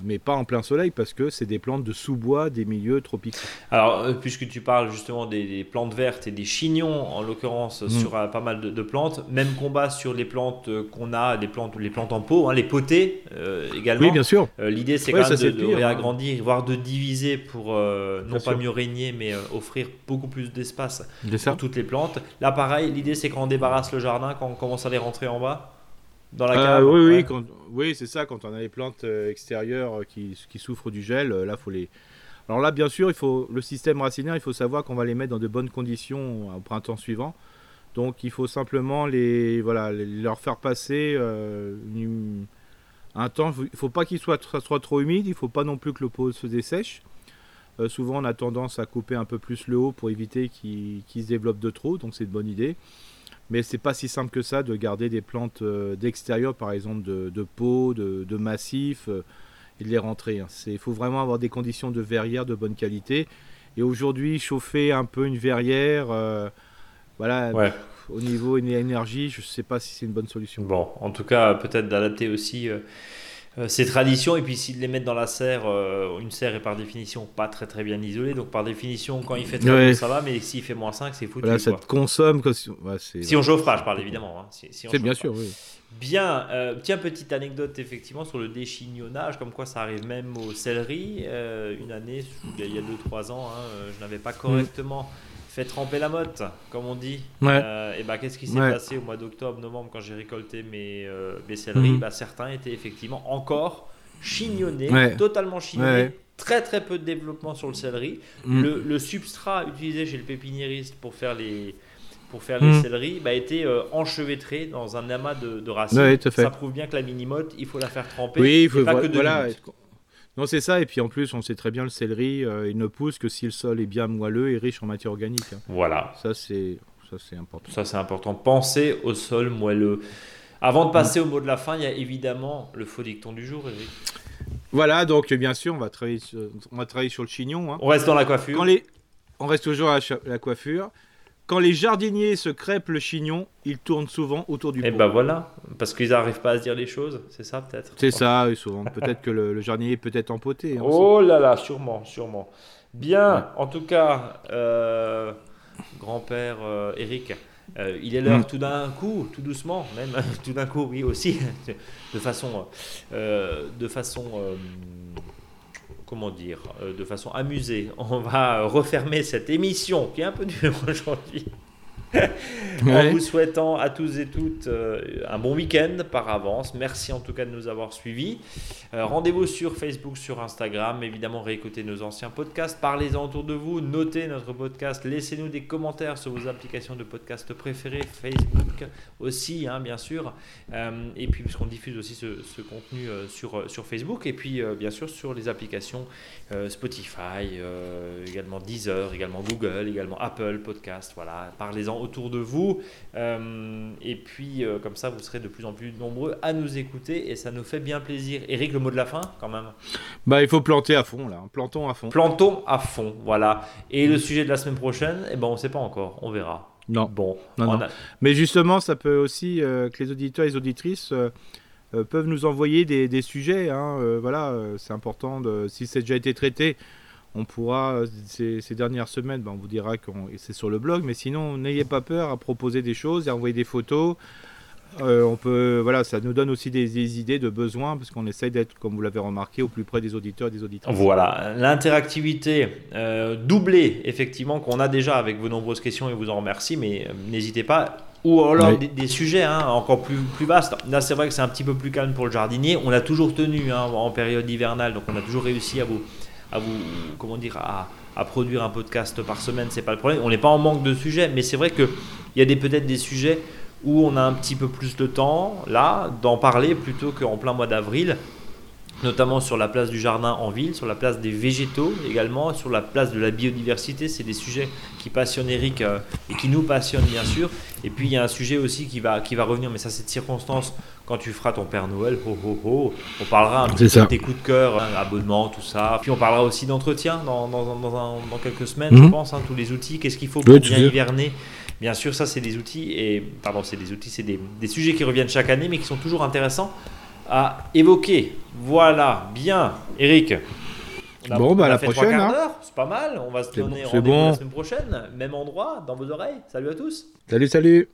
mais pas en plein soleil parce que c'est des plantes de sous-bois des milieux tropicaux. Alors, euh, puisque tu parles justement des, plantes vertes et des chignons, en l'occurrence, mm. sur euh, pas mal de, plantes, même combat sur les plantes euh, qu'on a, les plantes, les plantes en pot, hein, les potées également. Oui, bien sûr. L'idée, c'est quand même de, de, réagrandir, hein. voire de diviser pour non pas mieux régner, mais offrir beaucoup plus d'espace pour toutes les plantes. Là, pareil, l'idée, c'est quand on débarrasse le jardin, quand on commence à les rentrer en bas dans la cave. oui, oui, oui c'est ça. Quand on a les plantes euh, extérieures euh, qui, qui souffrent du gel, euh, là, faut les. Alors là, bien sûr, il faut le système racinaire. Il faut savoir qu'on va les mettre dans de bonnes conditions au printemps suivant. Donc, il faut simplement les, voilà, leur faire passer un temps. Il ne faut pas qu'il soit, soit, trop humide. Il ne faut pas non plus que le pot se dessèche. souvent, on a tendance à couper un peu plus le haut pour éviter qu'il se développe de trop. Donc, c'est une bonne idée. Mais c'est pas si simple que ça de garder des plantes euh, d'extérieur, par exemple de, de pots, de, de massifs, euh, et de les rentrer. Hein. Il faut vraiment avoir des conditions de verrière de bonne qualité. Et aujourd'hui, chauffer un peu une verrière, euh, voilà, au niveau énergie, je ne sais pas si c'est une bonne solution. Bon, en tout cas, peut-être d'adapter aussi ces traditions et puis s'ils les mettent dans la serre, euh, une serre est par définition pas très très bien isolée, donc par définition quand il fait très chaud ça va, mais s'il fait moins 5 c'est foutu. ça te consomme. si on chauffe pas, je parle évidemment. Hein. c'est bien sûr, oui. Bien, euh, tiens, petite anecdote effectivement sur le déchignonnage, comme quoi ça arrive même au céleri. une année, il y a 2-3 ans, hein, je n'avais pas correctement fait tremper la motte, comme on dit. Euh, et bah, qu'est-ce qui s'est passé au mois d'octobre, novembre, quand j'ai récolté mes, euh, mes céleris mhm. bah, Certains étaient effectivement encore chignonnés, totalement chignonnés. Très très peu de développement sur le céleri. Mhm. Le, le, substrat utilisé chez le pépiniériste pour faire les, pour faire les mhm. céleris bah, était euh, enchevêtré dans un amas de, de racines. Ça prouve bien que la mini-motte, il faut la faire tremper. Oui, il faut pas que de voilà, non, c'est ça. Et puis en plus, on sait très bien le céleri, euh, il ne pousse que si le sol est bien moelleux et riche en matière organique. Hein. Voilà. Ça, c'est ça, c'est important. Ça, c'est important. Pensez au sol moelleux. Avant de passer au mot de la fin, il y a évidemment le faux dicton du jour, Eric. Voilà, donc bien sûr, on va travailler sur, on va travailler sur le chignon. Hein. On reste dans la coiffure. Quand les... On reste toujours à la coiffure. Quand les jardiniers se crêpent le chignon, ils tournent souvent autour du pot. Et ben voilà, parce qu'ils n'arrivent pas à se dire les choses, c'est ça peut-être? C'est ça, souvent. peut-être que le, jardinier est peut-être empoté. Hein, oh là là, sûrement, sûrement. Bien, en tout cas, euh, grand-père euh, Eric, euh, il est l'heure mm. tout d'un coup, tout doucement, même tout d'un coup, oui aussi, de façon, de façon comment dire, euh, de façon amusée, on va refermer cette émission qui est un peu dure aujourd'hui. en vous souhaitant à tous et toutes euh, un bon week-end par avance. Merci en tout cas de nous avoir suivis. Euh, rendez-vous sur Facebook, sur Instagram. Évidemment, réécoutez nos anciens podcasts. Parlez-en autour de vous. Notez notre podcast. Laissez-nous des commentaires sur vos applications de podcast préférées. Facebook aussi, hein, bien sûr. Euh, et puis, puisqu'on diffuse aussi ce, contenu sur, sur Facebook. Et puis, bien sûr, sur les applications Spotify, également Deezer, également Google, également Apple Podcast. Voilà. Parlez-en autour de vous. Euh, et puis, euh, comme ça, vous serez de plus en plus nombreux à nous écouter et ça nous fait bien plaisir. Eric, le mot de la fin, quand même Bah, il faut planter à fond, là. Plantons à fond. Plantons à fond, voilà. Et le sujet de la semaine prochaine, eh ben, on ne sait pas encore. On verra. Non. Bon. Mais justement, ça peut aussi euh, que les auditeurs et les auditrices. peuvent nous envoyer des, des sujets. Hein, voilà, c'est important. De, si c'est déjà été traité, on pourra, euh, ces, dernières semaines, ben, on vous dira que c'est sur le blog, mais sinon, n'ayez pas peur à proposer des choses et à envoyer des photos. Euh, on peut, voilà, ça nous donne aussi des, idées de besoins parce qu'on essaye d'être, comme vous l'avez remarqué, au plus près des auditeurs et des auditeurs. Voilà, l'interactivité euh, doublée, effectivement, qu'on a déjà avec vos nombreuses questions et vous en remercie, mais n'hésitez pas. Ou alors des, sujets hein, encore plus, plus vastes. Là, c'est vrai que c'est un petit peu plus calme pour le jardinier. On a toujours tenu hein, en période hivernale, donc on a toujours réussi à vous, à vous, comment dire, à, produire un podcast par semaine, c'est pas le problème. On n'est pas en manque de sujets, mais c'est vrai qu'il y a peut-être des sujets où on a un petit peu plus de temps, là, d'en parler plutôt qu'en plein mois d'avril. Notamment sur la place du jardin en ville, sur la place des végétaux également, sur la place de la biodiversité. C'est des sujets qui passionnent Eric euh, et qui nous passionnent bien sûr. Et puis il y a un sujet aussi qui va, qui va revenir, mais ça c'est de circonstance quand tu feras ton Père Noël. Ho, ho, ho. On parlera un petit peu de tes coups de cœur, hein, abonnement, tout ça. Puis on parlera aussi d'entretien dans, dans, dans, dans, quelques semaines, je mhm. pense, hein, tous les outils. Qu'est-ce qu'il faut pour bien hiverner? Bien sûr, ça c'est des outils, et pardon, c'est des outils, c'est des, des sujets qui reviennent chaque année, mais qui sont toujours intéressants à évoquer. Voilà, bien. Eric. bon, bah, à la prochaine. Hein. C'est pas mal. On va se donner rendez-vous la semaine prochaine. Même endroit, dans vos oreilles. Salut à tous. Salut, salut.